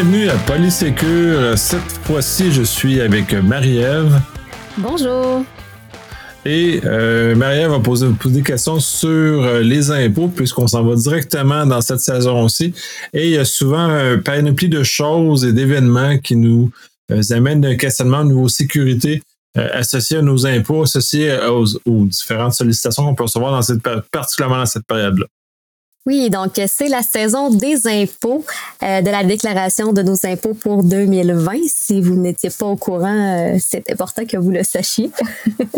Bienvenue à Polysécure. Cette fois-ci, je suis avec Marie-Ève. Bonjour. Et euh, Marie-Ève va poser, des questions sur euh, les impôts, puisqu'on s'en va directement dans cette saison aussi. Et il y a souvent un panoplie de choses et d'événements qui nous euh, amènent un questionnement au niveau sécurité euh, associé à nos impôts, associés aux, aux différentes sollicitations qu'on peut recevoir dans cette, particulièrement dans cette période-là. Oui, donc c'est la saison des impôts, euh, de la déclaration de nos impôts pour 2020. Si vous n'étiez pas au courant, euh, c'est important que vous le sachiez.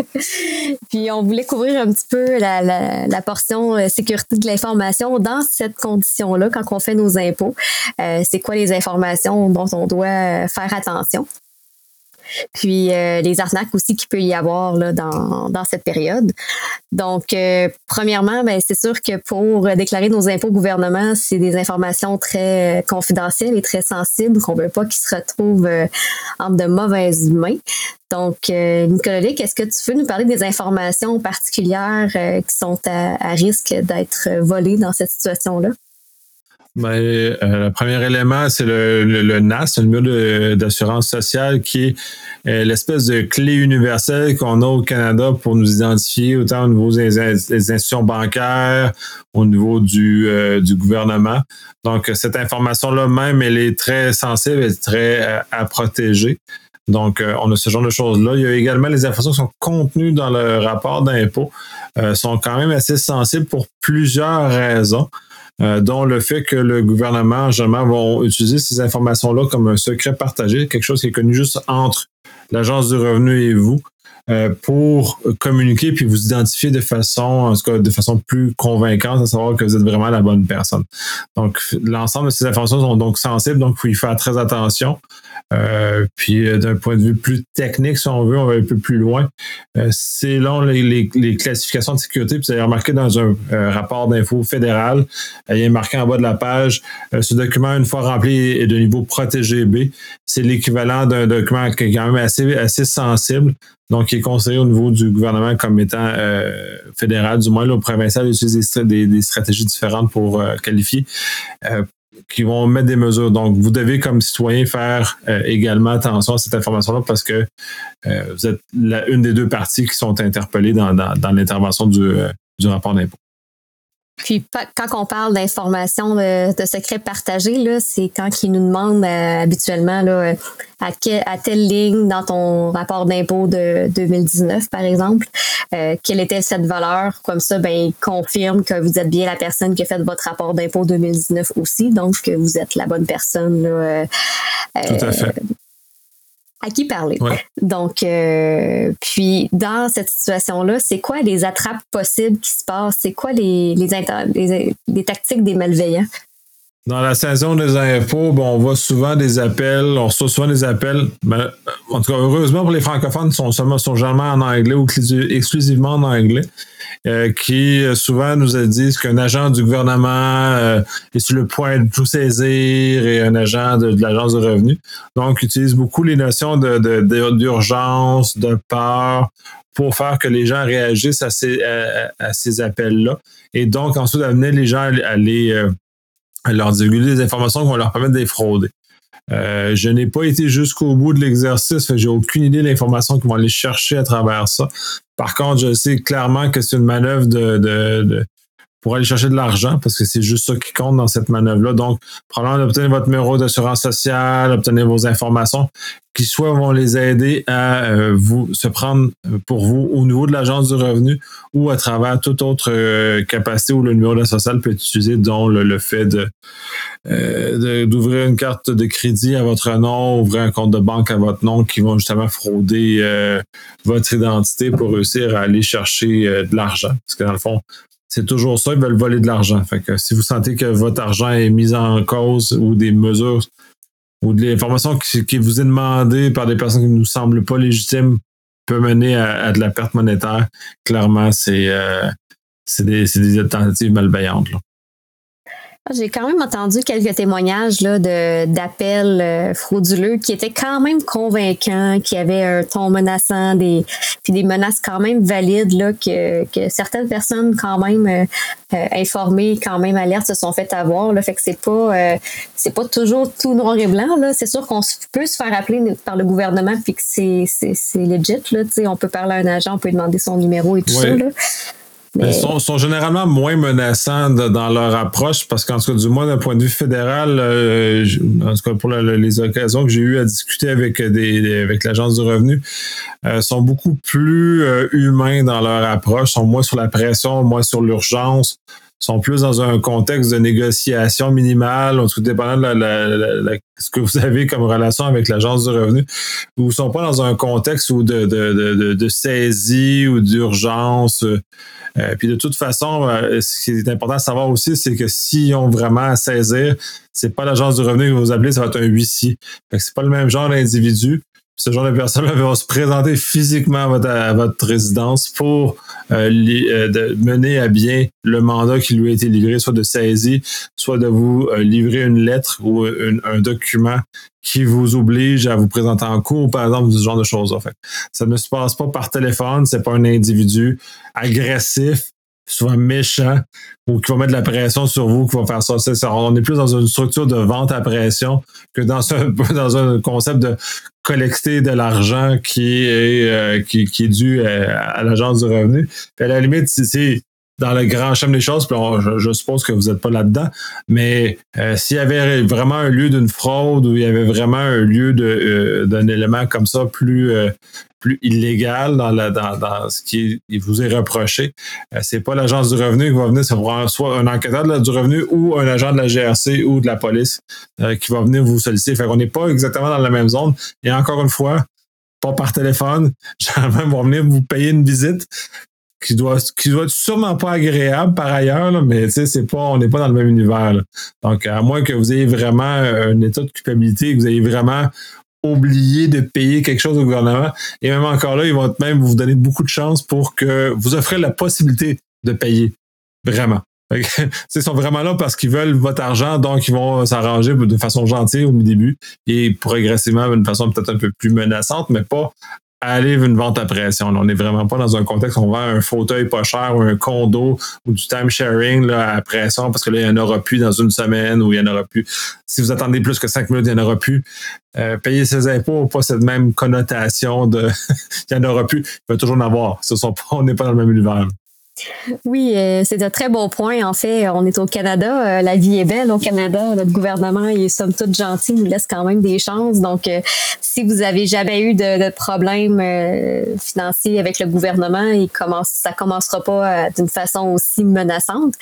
Puis on voulait couvrir un petit peu la, la, la portion euh, sécurité de l'information dans cette condition-là quand on fait nos impôts. Euh, c'est quoi les informations dont on doit faire attention? Puis euh, les arnaques aussi qu'il peut y avoir là, dans, dans cette période. Donc, euh, premièrement, ben, c'est sûr que pour déclarer nos impôts au gouvernement, c'est des informations très confidentielles et très sensibles qu'on veut pas qu'ils se retrouvent euh, entre de mauvaises mains. Donc, euh, Nicolas est-ce que tu veux nous parler des informations particulières qui sont à, à risque d'être volées dans cette situation-là? Ben, euh, le premier élément, c'est le, le, NAS, le numéro d'assurance sociale, qui est euh, l'espèce de clé universelle qu'on a au Canada pour nous identifier autant au niveau des, institutions bancaires, au niveau du, euh, du gouvernement. Donc, cette information-là même, elle est très sensible et très à protéger. Donc, on a ce genre de choses-là. Il y a également les informations qui sont contenues dans le rapport d'impôt, sont quand même assez sensibles pour plusieurs raisons. Euh, dont le fait que le gouvernement, généralement, vont utiliser ces informations-là comme un secret partagé, quelque chose qui est connu juste entre l'Agence du revenu et vous. Euh, pour communiquer puis vous identifier de façon, en tout cas, de façon plus convaincante, à savoir que vous êtes vraiment la bonne personne. Donc, l'ensemble de ces informations sont donc sensibles, donc il faut y faire très attention. Euh, puis euh, d'un point de vue plus technique, si on veut, on va un peu plus loin. Euh, selon les, les, les, classifications de sécurité, puis vous avez remarqué dans un rapport d'info fédéral, il y a marqué en bas de la page, ce document, une fois rempli, est de niveau protégé B. C'est l'équivalent d'un document qui est quand même assez, assez sensible. Donc, qui est conseillé au niveau du gouvernement comme étant fédéral, du moins, là, au provincial, utiliser des, des, stratégies différentes pour qualifier qui vont mettre des mesures. Donc, vous devez, comme citoyen, faire euh, également attention à cette information-là parce que euh, vous êtes une des deux parties qui sont interpellées dans, l'intervention euh, du rapport d'impôt. Puis quand on parle d'informations de, de secrets partagés, là, c'est quand ils nous demandent euh, habituellement là, à, à telle ligne dans ton rapport d'impôt de 2019, par exemple, euh, quelle était cette valeur? Comme ça, ben, ils confirment que vous êtes bien la personne qui a fait votre rapport d'impôt 2019 aussi, donc que vous êtes la bonne personne là, euh, Tout à fait à qui parler. Donc, euh, puis dans cette situation-là, c'est quoi les attrapes possibles qui se passent? C'est quoi les, les, les, tactiques des malveillants? Dans la saison des impôts, bon, on voit souvent des appels, on reçoit souvent des appels, mais en tout cas, heureusement pour les francophones, sont seulement sont jamais en anglais ou exclusivement en anglais. Euh, qui euh, souvent nous disent qu'un agent du gouvernement euh, est sur le point de tout saisir et un agent de, l'agence de revenus. Donc, utilise beaucoup les notions d'urgence, de, de, peur pour faire que les gens réagissent à ces, à, ces appels-là. Et donc, ensuite, amener les gens à, les, à leur divulguer des informations qui vont leur permettre de frauder. Euh, je n'ai pas été jusqu'au bout de l'exercice, j'ai aucune idée de l'information qu'ils vont aller chercher à travers ça. Par contre, je sais clairement que c'est une manœuvre de, de, de, pour aller chercher de l'argent, parce que c'est juste ça qui compte dans cette manœuvre-là. Donc, probablement d'obtenir votre numéro d'assurance sociale, obtenir vos informations, qui soit vont les aider à euh, vous se prendre pour vous au niveau de l'agence du revenu ou à travers toute autre euh, capacité où le numéro de social peut être utilisé, dont le, fait euh, de d'ouvrir une carte de crédit à votre nom, ouvrir un compte de banque à votre nom, qui vont justement frauder votre identité pour réussir à aller chercher de l'argent. Parce que dans le fond, c'est toujours ça, ils veulent voler de l'argent. Fait si vous sentez que votre argent est mis en cause ou des mesures ou de l'information qui, vous est demandée par des personnes qui ne nous semblent pas légitimes peut mener à, de la perte monétaire, clairement, c'est euh, des, des, tentatives malveillantes. J'ai quand même entendu quelques témoignages là, de, d'appels euh, frauduleux qui étaient quand même convaincants, qui avaient un ton menaçant, des, puis des menaces quand même valides là, que, que certaines personnes quand même euh, euh, informées, quand même alertes se sont fait avoir. Là, fait que c'est pas c'est pas toujours tout noir et blanc. Là. C'est sûr qu'on peut se faire appeler par le gouvernement puis que c'est, c'est, c'est legit. Là, on peut parler à un agent, on peut demander son numéro et tout ça. Là. Ils sont, généralement moins menaçants dans leur approche parce qu'en tout cas, du moins d'un point de vue fédéral, euh, en tout cas pour les occasions que j'ai eu à discuter avec des, avec l'agence du revenu, euh, sont beaucoup plus euh, humains dans leur approche, sont moins sur la pression, moins sur l'urgence, sont plus dans un contexte de négociation minimale, en tout dépendant de ce que vous avez comme relation avec l'agence du revenu, vous ne sont pas dans un contexte où de, de, de, de saisie ou d'urgence. Euh, puis de toute façon, euh, ce qui est important à savoir aussi, c'est que s'ils ont vraiment à saisir, c'est pas l'agence du revenu que vous appelez, ça va être un huissier. Fait que c'est pas le même genre d'individu. Ce genre de personnes-là se présenter physiquement à votre, résidence pour euh, de mener à bien le mandat qui lui a été livré, soit de saisir, soit de vous livrer une lettre ou un document qui vous oblige à vous présenter en cours, par exemple, ce genre de choses. En fait. Ça ne se passe pas par téléphone, c'est pas un individu agressif, souvent méchant, ou qui va mettre de la pression sur vous, qui va faire ça. on est plus dans une structure de vente à pression que dans un, dans un concept de collecter de l'argent qui est euh, qui, est dû à, à l'agence du revenu. Puis à la limite, c'est dans le grand champ des choses, puis je, suppose que vous n'êtes pas là-dedans, mais euh, s'il y avait vraiment un lieu d'une fraude ou il y avait vraiment un lieu euh, d'un élément comme ça plus, euh, illégal dans, ce qui vous est reproché, c'est pas l'agence du revenu qui va venir, c'est soit un enquêteur du revenu ou un agent de la GRC ou de la police qui va venir vous solliciter. Fait qu'on n'est pas exactement dans la même zone. Et encore une fois, pas par téléphone. Ils vont venir vous payer une visite qui doit qui doit être sûrement pas agréable par ailleurs, mais tu sais, c'est pas, on n'est pas dans le même univers. Donc, à moins que vous ayez vraiment un état de culpabilité, que vous ayez vraiment oublié de payer quelque chose au gouvernement, et même encore là, ils vont même vous donner beaucoup de chance pour que vous offrez la possibilité de payer. Vraiment. Ils sont vraiment là parce qu'ils veulent votre argent, donc ils vont s'arranger de façon gentille au début et progressivement d'une façon peut-être un peu plus menaçante, mais pas aller une vente à pression. On n'est vraiment pas dans un contexte où on vend un fauteuil pas cher ou un condo ou du time sharing là, à pression parce que là, il n'y en aura plus dans une semaine ou il n'y en aura plus. Si vous attendez plus que cinq minutes, il n'y en aura plus. Euh, payer ses impôts, pas cette même connotation de il n'y en aura plus. Il va toujours en avoir. Ce sont pas, on n'est pas dans le même univers. Oui, euh, c'est un très bon point. En fait, on est au Canada. Euh, la vie est belle au Canada. Notre gouvernement est somme toute gentil, nous laisse quand même des chances. Donc, euh, si vous avez jamais eu de, de problème financier avec le gouvernement, il commence, ça commencera pas d'une façon aussi menaçante.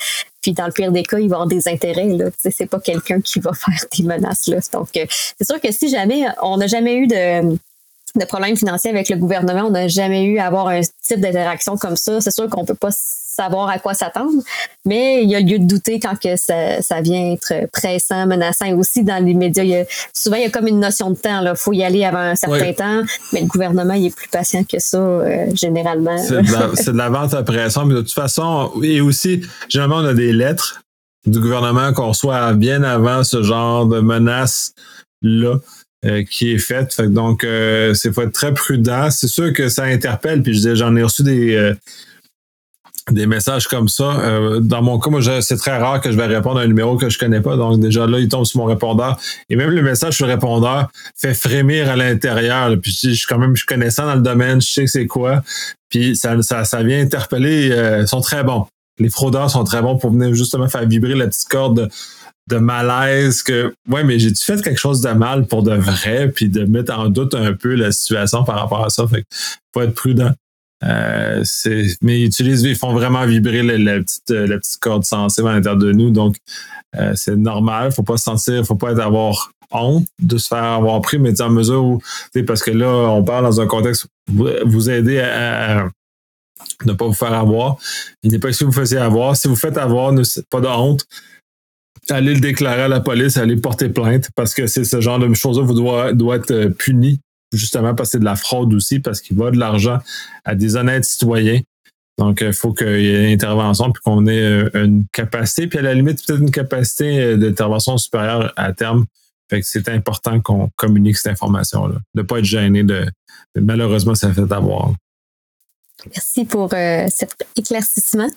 Puis dans le pire des cas, il va avoir des intérêts. Là. C'est pas quelqu'un qui va faire des menaces. Là. Donc, c'est sûr que si jamais on n'a jamais eu de de problèmes financiers avec le gouvernement. On n'a jamais eu à avoir un type d'interaction comme ça. C'est sûr qu'on peut pas savoir à quoi s'attendre, mais il y a lieu de douter quand que ça, ça vient être pressant, menaçant. Et aussi dans les médias, il y a, souvent il y a comme une notion de temps. Il faut y aller avant un certain temps, mais le gouvernement il est plus patient que ça euh, généralement. C'est de, la vente à pression, mais de toute façon, et aussi généralement on a des lettres du gouvernement qu'on reçoit bien avant ce genre de menaces là. Euh, qui est faite. donc, euh, c'est faut être très prudent. C'est sûr que ça interpelle. Puis j'en ai reçu des, euh, des messages comme ça. dans mon cas, moi, c'est très rare que je vais répondre à un numéro que je connais pas. Donc, déjà là, il tombe sur mon répondeur. Et même le message sur le répondeur fait frémir à l'intérieur. Puis je suis quand même, je connais ça dans le domaine, je sais c'est quoi. Puis ça, ça, ça vient interpeller. ils sont très bons. Les fraudeurs sont très bons pour venir justement faire vibrer la petite corde de malaise que ouais mais j'ai-tu fait quelque chose de mal pour de vrai puis de mettre en doute un peu la situation par rapport à ça? Fait faut être prudent euh, mais ils utilisent ils font vraiment vibrer la, petite corde sensible à l'intérieur de nous donc euh, c'est normal faut pas se sentir faut pas être avoir honte de se faire avoir pris mais en mesure où parce que là on parle dans un contexte vous, aider à, ne pas vous faire avoir. Il n'est pas que vous faisiez avoir. Si vous faites avoir, pas de honte aller le déclarer à la police, aller porter plainte, parce que c'est ce genre de choses-là vous doit, doit être euh, puni, justement parce que c'est de la fraude aussi, parce qu'il va de l'argent à des honnêtes citoyens. Donc, il faut qu'il y ait une intervention puis qu'on ait une capacité, puis à la limite, peut-être une capacité d'intervention supérieure à terme. Fait que c'est important qu'on communique cette information-là. De ne pas être gêné de, malheureusement, ça fait avoir. Merci pour cet éclaircissement.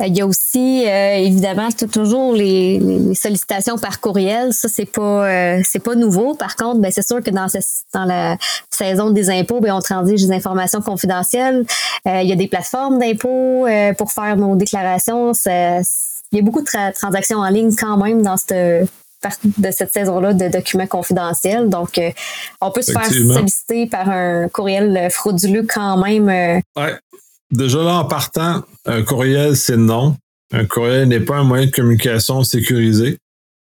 Euh, il y a aussi euh, évidemment toujours les, sollicitations par courriel. Ça c'est pas euh, c'est pas nouveau. Par contre, ben, c'est sûr que dans, dans la saison des impôts, ben, on transige des informations confidentielles. il y a des plateformes d'impôts pour faire nos déclarations. il y a beaucoup de transactions en ligne quand même dans cette de cette saison-là de documents confidentiels. Donc, on peut se faire solliciter par un courriel frauduleux quand même. Ouais. Déjà là, en partant, un courriel, c'est non. Un courriel n'est pas un moyen de communication sécurisé.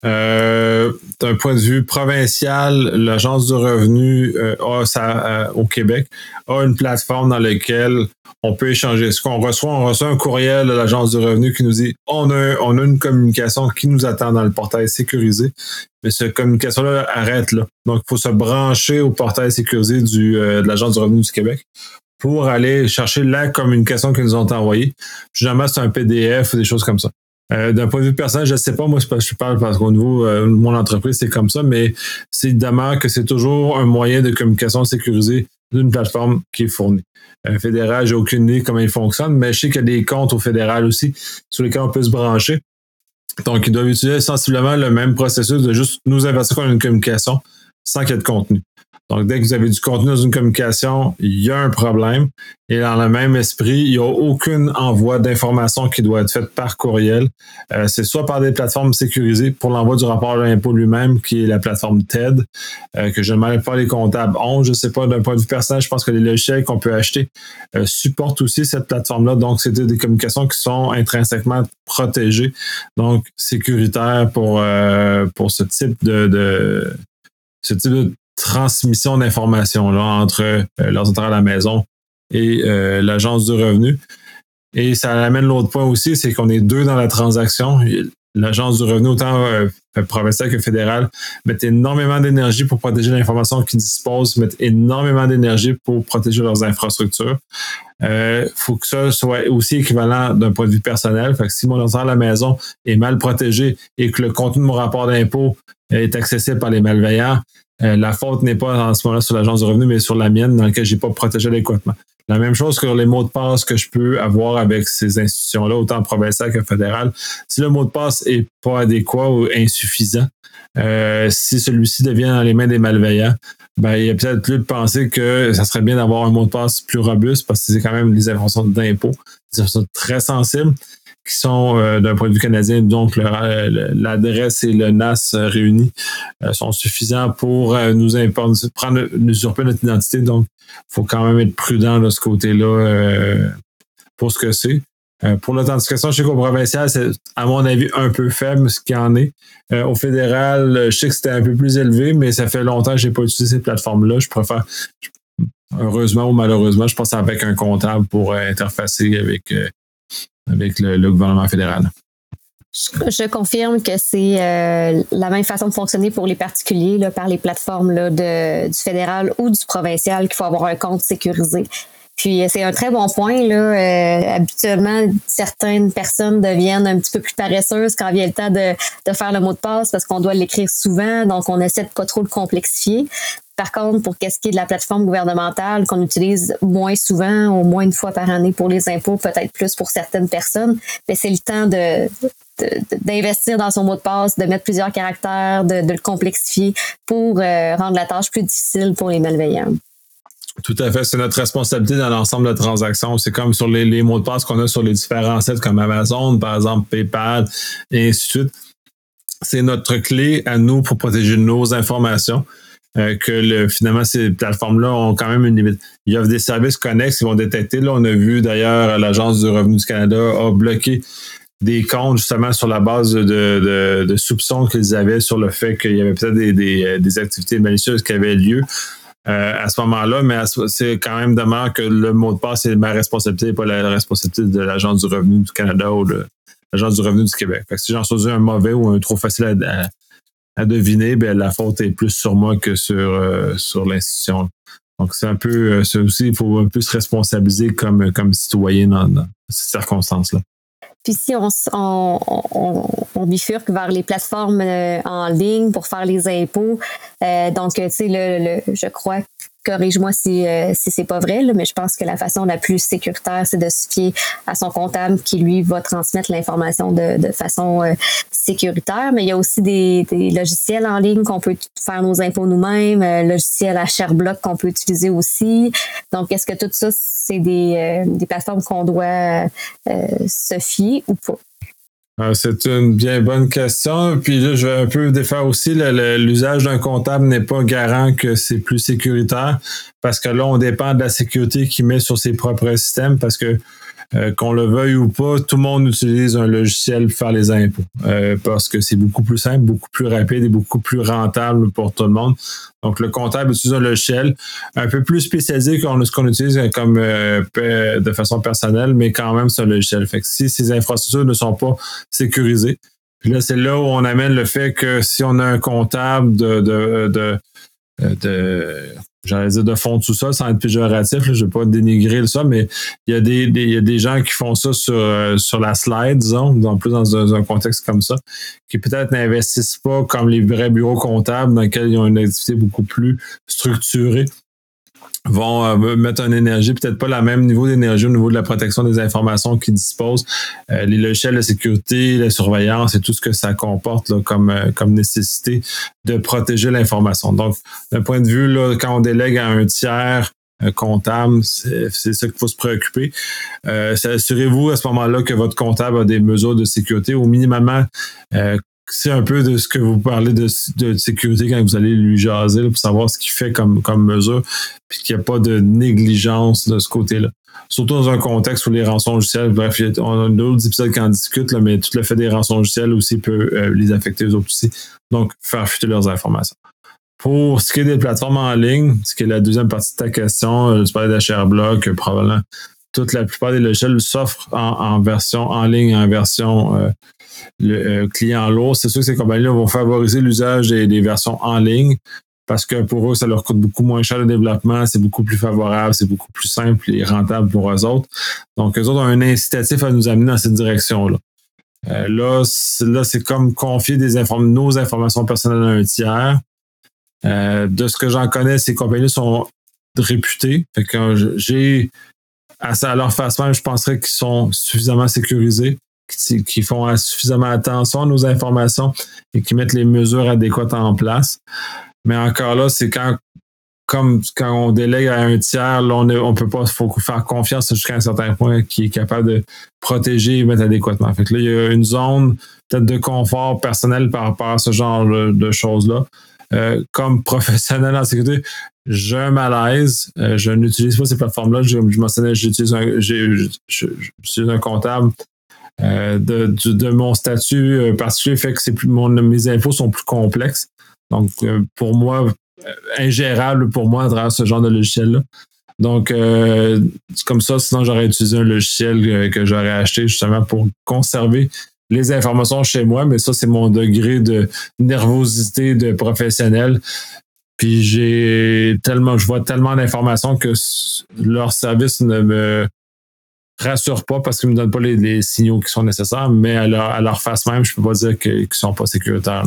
Euh, d'un point de vue provincial, l'Agence du revenu euh, euh, au Québec a une plateforme dans laquelle on peut échanger. Ce qu'on reçoit, on reçoit un courriel de l'Agence du revenu qui nous dit on a, une communication qui nous attend dans le portail sécurisé, mais cette communication-là arrête là. Donc, il faut se brancher au portail sécurisé du, de l'Agence du revenu du Québec pour aller chercher la communication qu'ils nous ont envoyée. Généralement, c'est un PDF ou des choses comme ça. Euh, d'un point de vue personnel, je ne sais pas, moi, je parle parce qu'au niveau euh, mon entreprise, c'est comme ça, mais c'est évidemment que c'est toujours un moyen de communication sécurisé d'une plateforme qui est fournie. Euh, fédéral, j'ai aucune idée comment il fonctionne, mais je sais qu'il y a des comptes au fédéral aussi sur lesquels on peut se brancher. Donc, ils doivent utiliser sensiblement le même processus de juste nous avertir qu'on une communication sans qu'il y ait de contenu. Donc, dès que vous avez du contenu dans une communication, il y a un problème. Et dans le même esprit, il n'y a aucun envoi d'informations qui doit être fait par courriel. Euh, c'est soit par des plateformes sécurisées pour l'envoi du rapport de l'impôt lui-même, qui est la plateforme TED, euh, que je ne mêle pas les comptables ont. Je ne sais pas, d'un point de vue personnel, je pense que les logiciels qu'on peut acheter euh, supportent aussi cette plateforme-là. Donc, c'est des communications qui sont intrinsèquement protégées, donc sécuritaires pour, pour ce type de, de ce type de transmission d'informations là entre euh, à la maison et euh, l'agence du revenu. Et ça amène l'autre point aussi, c'est qu'on est deux dans la transaction. L'agence du revenu, autant euh, provincial que fédéral, met énormément d'énergie pour protéger l'information qu'ils disposent, met énormément d'énergie pour protéger leurs infrastructures. Il euh, faut que ça soit aussi équivalent d'un point de vue personnel. Fait que si mon ordinateur à la maison est mal protégé et que le contenu de mon rapport d'impôt est accessible par les malveillants, euh, la faute n'est pas en ce moment-là sur l'agence de revenu, mais sur la mienne dans laquelle j'ai pas protégé adéquatement. La même chose que les mots de passe que je peux avoir avec ces institutions-là, autant provinciales que fédérales. Si le mot de passe est pas adéquat ou insuffisant, euh, si celui-ci devient dans les mains des malveillants, ben, il y a peut-être plus de penser que ça serait bien d'avoir un mot de passe plus robuste parce que c'est quand même les informations d'impôt. C'est très sensibles qui sont euh, d'un point de vue canadien, donc l'adresse et le NAS réunis euh, sont suffisants pour euh, nous prendre, usurper notre identité. Donc, il faut quand même être prudent de ce côté-là pour ce que c'est. pour l'authentification, je sais qu'au provincial, c'est à mon avis un peu faible ce qu'il en est. au fédéral, je sais que c'était un peu plus élevé, mais ça fait longtemps que je n'ai pas utilisé ces plateformes-là. Je préfère, heureusement ou malheureusement, je pense avec un comptable pour interfacer avec avec le, gouvernement fédéral. Je confirme que c'est euh, la même façon de fonctionner pour les particuliers par les plateformes du fédéral ou du provincial qu'il faut avoir un compte sécurisé. Puis c'est un très bon point. Euh, habituellement, certaines personnes deviennent un petit peu plus paresseuses quand vient le temps de, de faire le mot de passe parce qu'on doit l'écrire souvent, donc on essaie de pas trop le complexifier. Par contre, pour qu'est-ce qui est de la plateforme gouvernementale qu'on utilise moins souvent, au moins une fois par année pour les impôts, peut-être plus pour certaines personnes, mais c'est le temps de, d'investir dans son mot de passe, de mettre plusieurs caractères, de, le complexifier pour euh, rendre la tâche plus difficile pour les malveillants. Tout à fait. C'est notre responsabilité dans l'ensemble de transactions. C'est comme sur les, mots de passe qu'on a sur les différents sites comme Amazon, par exemple, PayPal, et ainsi de suite. C'est notre clé à nous pour protéger nos informations. Euh, que le, finalement, ces plateformes-là ont quand même une limite. Il y a des services connexes qui vont détecter. Là, on a vu d'ailleurs l'Agence du revenu du Canada a bloqué des comptes justement sur la base de, soupçons qu'ils avaient sur le fait qu'il y avait peut-être des, activités malicieuses qui avaient lieu. Euh, à ce moment-là, mais c'est quand même dommage que le mot de passe est ma responsabilité et pas la responsabilité de l'Agence du revenu du Canada ou de l'Agence du revenu du Québec. si j'en choisis un mauvais ou un trop facile à, à deviner, ben, la faute est plus sur moi que sur, euh, sur l'institution. Donc, c'est un peu, c'est aussi, il faut un peu se responsabiliser comme, comme citoyen dans, ces circonstances-là. Puis si on, on, on, bifurque vers les plateformes en ligne pour faire les impôts, donc, tu sais, le, le, je crois corrige-moi si, euh, si c'est pas vrai, là, mais je pense que la façon la plus sécuritaire, c'est de se fier à son comptable qui, lui, va transmettre l'information de, de façon euh, sécuritaire. Mais il y a aussi des, des logiciels en ligne qu'on peut faire nos impôts nous-mêmes, euh, logiciels à ShareBlock qu'on peut utiliser aussi. Donc, est-ce que tout ça, c'est des, des plateformes qu'on doit se fier ou pas? Ah, c'est une bien bonne question. Puis là, je vais un peu défaire aussi. L'usage d'un comptable n'est pas garant que c'est plus sécuritaire parce que là, on dépend de la sécurité qu'il met sur ses propres systèmes parce que euh, qu'on le veuille ou pas, tout le monde utilise un logiciel pour faire les impôts euh, parce que c'est beaucoup plus simple, beaucoup plus rapide et beaucoup plus rentable pour tout le monde. Donc, le comptable utilise un logiciel un peu plus spécialisé que ce qu'on utilise comme euh, de façon personnelle, mais quand même, c'est un logiciel. Fait que si ces infrastructures ne sont pas sécurisées, puis là, c'est là où on amène le fait que si on a un comptable de, de, de, de j'allais dire de fond de sous-sol sans être péjoratif, je ne vais pas dénigrer ça, mais il y, a des, il y a des gens qui font ça sur, euh, sur la slide, disons, en plus dans un, contexte comme ça, qui peut-être n'investissent pas comme les vrais bureaux comptables dans lesquels ils ont une activité beaucoup plus structurée vont euh, mettre une énergie, peut-être pas le même niveau d'énergie au niveau de la protection des informations qu'ils disposent, euh, les logiciels de sécurité, la surveillance et tout ce que ça comporte là, comme, euh, comme nécessité de protéger l'information. Donc, d'un point de vue, là, quand on délègue à un tiers comptable, c'est ça qu'il faut se préoccuper. Assurez-vous à ce moment-là que votre comptable a des mesures de sécurité, au minimum c'est un peu de ce que vous parlez de, sécurité quand vous allez lui jaser pour savoir ce qu'il fait comme, comme mesure, puis qu'il n'y a pas de négligence de ce côté-là. Surtout dans un contexte où les rançons logicielles, bref, on a d'autres épisodes qui en discutent, là, mais tout le fait des rançons logicielles aussi peut euh, les affecter aux autres aussi. Donc, faire fuiter leurs informations. Pour ce qui est des plateformes en ligne, ce qui est la deuxième partie de ta question, euh, tu parlais de ShareBlock, probablement toute la plupart des logiciels s'offrent en, version en ligne, en version euh, le euh, client lourd, c'est sûr que ces compagnies-là vont favoriser l'usage des, versions en ligne parce que pour eux, ça leur coûte beaucoup moins cher le développement, c'est beaucoup plus favorable, c'est beaucoup plus simple et rentable pour eux autres. Donc, eux autres ont un incitatif à nous amener dans cette direction-là. Euh, là, c'est comme confier des nos informations personnelles à un tiers. Euh, de ce que j'en connais, ces compagnies sont réputées. Fait que j'ai à, leur même, je penserais qu'ils sont suffisamment sécurisés qui, font suffisamment attention à nos informations et qui mettent les mesures adéquates en place. Mais encore là, c'est quand comme quand on délègue à un tiers, là, on ne peut pas faut faire confiance jusqu'à un certain point qui est capable de protéger et mettre adéquatement. Fait que là, il y a une zone peut-être de confort personnel par rapport à ce genre de, choses-là. Euh, comme professionnel en sécurité, j'ai un malaise. Euh, je n'utilise pas ces plateformes-là. Je, je mentionnais, j'utilise un, un comptable euh, de, mon statut euh, particulier fait que c'est plus mon, mes infos sont plus complexes. Donc, euh, pour moi, ingérable pour moi à travers ce genre de logiciel-là. Donc, comme ça, sinon j'aurais utilisé un logiciel que j'aurais acheté justement pour conserver les informations chez moi, mais ça, c'est mon degré de nervosité de professionnel. Puis j'ai tellement, je vois tellement d'informations que leur service ne me rassure pas parce qu'ils me donnent pas les, signaux qui sont nécessaires, mais à leur, face même, je peux pas dire qu'ils ne sont pas sécuritaires.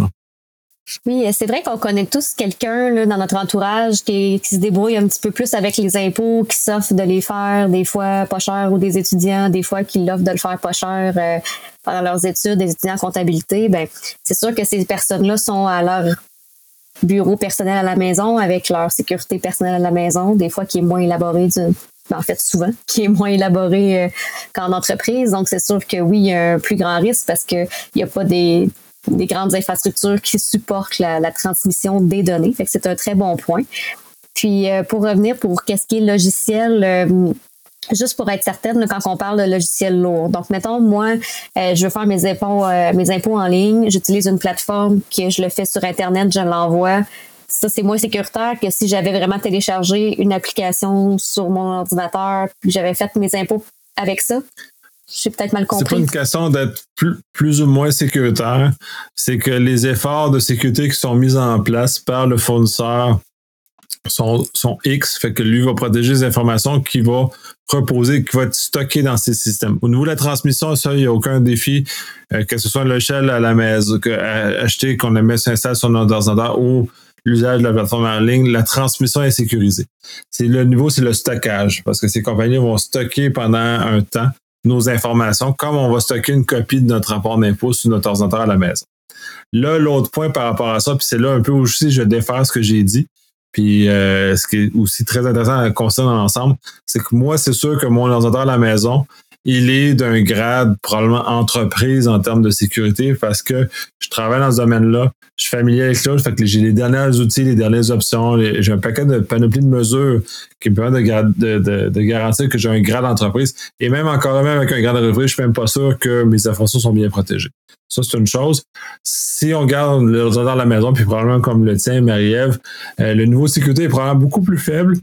Oui, c'est vrai qu'on connaît tous quelqu'un dans notre entourage qui, se débrouille un petit peu plus avec les impôts, qui s'offre de les faire des fois pas cher ou des étudiants, des fois qui l'offrent de le faire pas cher euh, leurs études, des étudiants en comptabilité. Ben, c'est sûr que ces personnes-là sont à leur bureau personnel à la maison avec leur sécurité personnelle à la maison, des fois qui est moins élaborée en fait souvent, qui est moins élaboré euh, qu'en entreprise. Donc, c'est sûr que oui, il y a un plus grand risque parce qu'il n'y a pas des, grandes infrastructures qui supportent la, transmission des données. C'est un très bon point. Puis, euh, pour revenir pour qu'est-ce qui est logiciel, euh, juste pour être certaine, quand on parle de logiciel lourd. Donc, mettons, moi, je veux faire mes impôts, mes impôts en ligne, j'utilise une plateforme que je le fais sur Internet, je l'envoie ça, c'est moins sécuritaire que si j'avais vraiment téléchargé une application sur mon ordinateur puis j'avais fait mes impôts avec ça. J'ai peut-être mal compris. C'est pas une question d'être plus, ou moins sécuritaire. C'est que les efforts de sécurité qui sont mis en place par le fournisseur son, son X, fait que lui va protéger les informations qui va reposer, qui va être stocké dans ces systèmes. Au niveau de la transmission, ça, il n'y a aucun défi, euh, que ce soit l'échelle à la maison, que, acheter, qu'on a mis s'installe sur notre ordinateur ou l'usage de la plateforme en ligne, la transmission est sécurisée. C'est le niveau, c'est le stockage, parce que ces compagnies vont stocker pendant un temps nos informations, comme on va stocker une copie de notre rapport d'impôt sur notre ordinateur à la maison. Là, l'autre point par rapport à ça, puis c'est là un peu où aussi je défaire ce que j'ai dit, puis euh, ce qui est aussi très intéressant à constater dans l'ensemble, c'est que moi, c'est sûr que mon ordinateur à la maison, il est d'un grade probablement entreprise en termes de sécurité parce que je travaille dans ce domaine-là, je suis familier avec ça, fait que j'ai les derniers outils, les dernières options, j'ai un paquet de panoplie de mesures qui me permettent de, garantir que j'ai un grade d'entreprise. Et même encore même avec un grade d'entreprise, je suis même pas sûr que mes informations sont bien protégées. Ça, c'est une chose. Si on garde le à la maison, puis probablement comme le tien, Marie-Ève, euh, le niveau de sécurité est probablement beaucoup plus faible.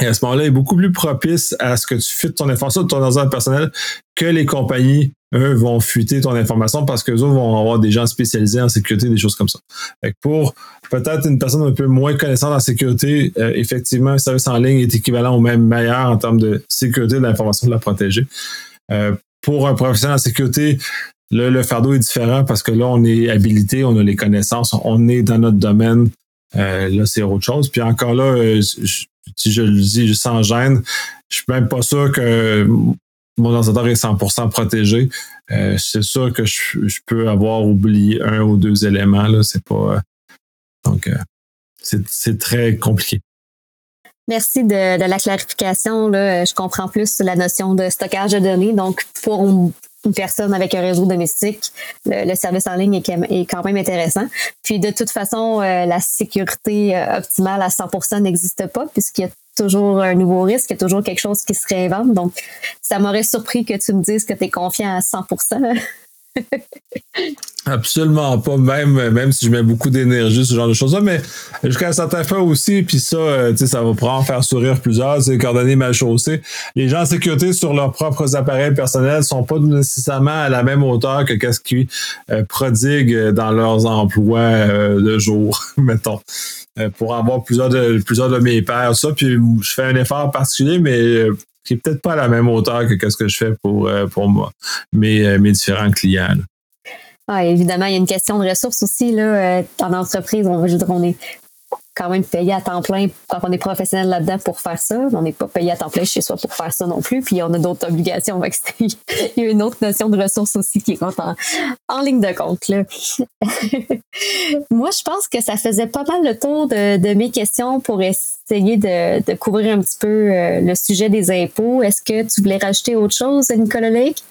Et à ce moment-là, il est beaucoup plus propice à ce que tu fuites ton information de ton ordinateur personnel que les compagnies, eux, vont fuiter ton information parce qu'eux autres vont avoir des gens spécialisés en sécurité, des choses comme ça. pour peut-être une personne un peu moins connaissante en sécurité, euh, effectivement, un service en ligne est équivalent ou même meilleur en termes de sécurité de l'information de la protéger. Euh, pour un professionnel en sécurité, le fardeau est différent parce que là, on est habilité, on a les connaissances, on est dans notre domaine. Euh, là, c'est autre chose. Puis encore là, je, si je le dis sans gêne, je suis même pas sûr que mon ordinateur est 100% protégé. Euh, c'est sûr que je, peux avoir oublié un ou deux éléments. Là, c'est pas. Euh, donc, euh, c'est très compliqué. Merci de, la clarification. Là. Je comprends plus la notion de stockage de données. Donc, pour une personne avec un réseau domestique, le, service en ligne est, quand même intéressant. Puis de toute façon, euh, la sécurité euh, optimale à 100% n'existe pas puisqu'il y a toujours un nouveau risque, il y a toujours quelque chose qui se réinvente. Donc, ça m'aurait surpris que tu me dises que tu es confiant à 100%. Absolument pas, même, même si je mets beaucoup d'énergie, ce genre de choses-là, mais jusqu'à un certain point aussi, puis ça, euh, ça va probablement faire sourire plusieurs, c'est coordonnées mal chaussées. Les gens en sécurité sur leurs propres appareils personnels sont pas nécessairement à la même hauteur que qu'est-ce qu'ils euh, prodiguent dans leurs emplois euh, de jour, mettons. pour avoir plusieurs de, plusieurs de mes pairs, ça, puis je fais un effort particulier, mais qui est peut-être pas à la même hauteur que ce que je fais pour, euh, pour moi, mes, euh, mes différents clients. Évidemment, il y a une question de ressources aussi. Là, euh, en entreprise, on, je on est quand même payé à temps plein quand on est professionnel là-dedans pour faire ça. On n'est pas payé à temps plein chez soi pour faire ça non plus. Puis on a d'autres obligations. il y a une autre notion de ressources aussi qui rentre en, en ligne de compte. Là. Moi, je pense que ça faisait pas mal le tour de, mes questions pour essayer de, de, couvrir un petit peu euh, le sujet des impôts. Est-ce que tu voulais rajouter autre chose, Nicolas Lake?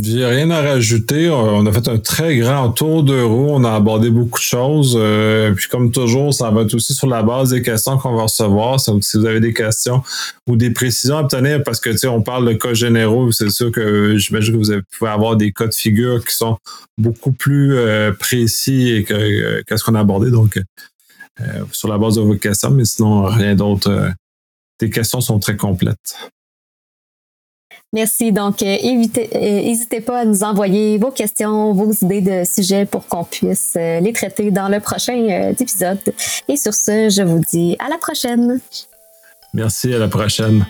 J'ai rien à rajouter. On a fait un très grand tour de roue. On a abordé beaucoup de choses. Euh, puis comme toujours, ça va être aussi sur la base des questions qu'on va recevoir. Donc, si vous avez des questions ou des précisions à obtenir, parce que tu sais, on parle de cas généraux, c'est sûr que j'imagine que vous pouvez avoir des cas de figure qui sont beaucoup plus euh, précis que, euh, qu'est-ce qu'on a abordé. Donc, sur la base de vos questions, mais sinon, rien d'autre. tes questions sont très complètes. Merci. Donc, euh, n'hésitez pas à nous envoyer vos questions, vos idées de sujets pour qu'on puisse euh, les traiter dans le prochain euh, épisode. Et sur ce, je vous dis à la prochaine. Merci, à la prochaine.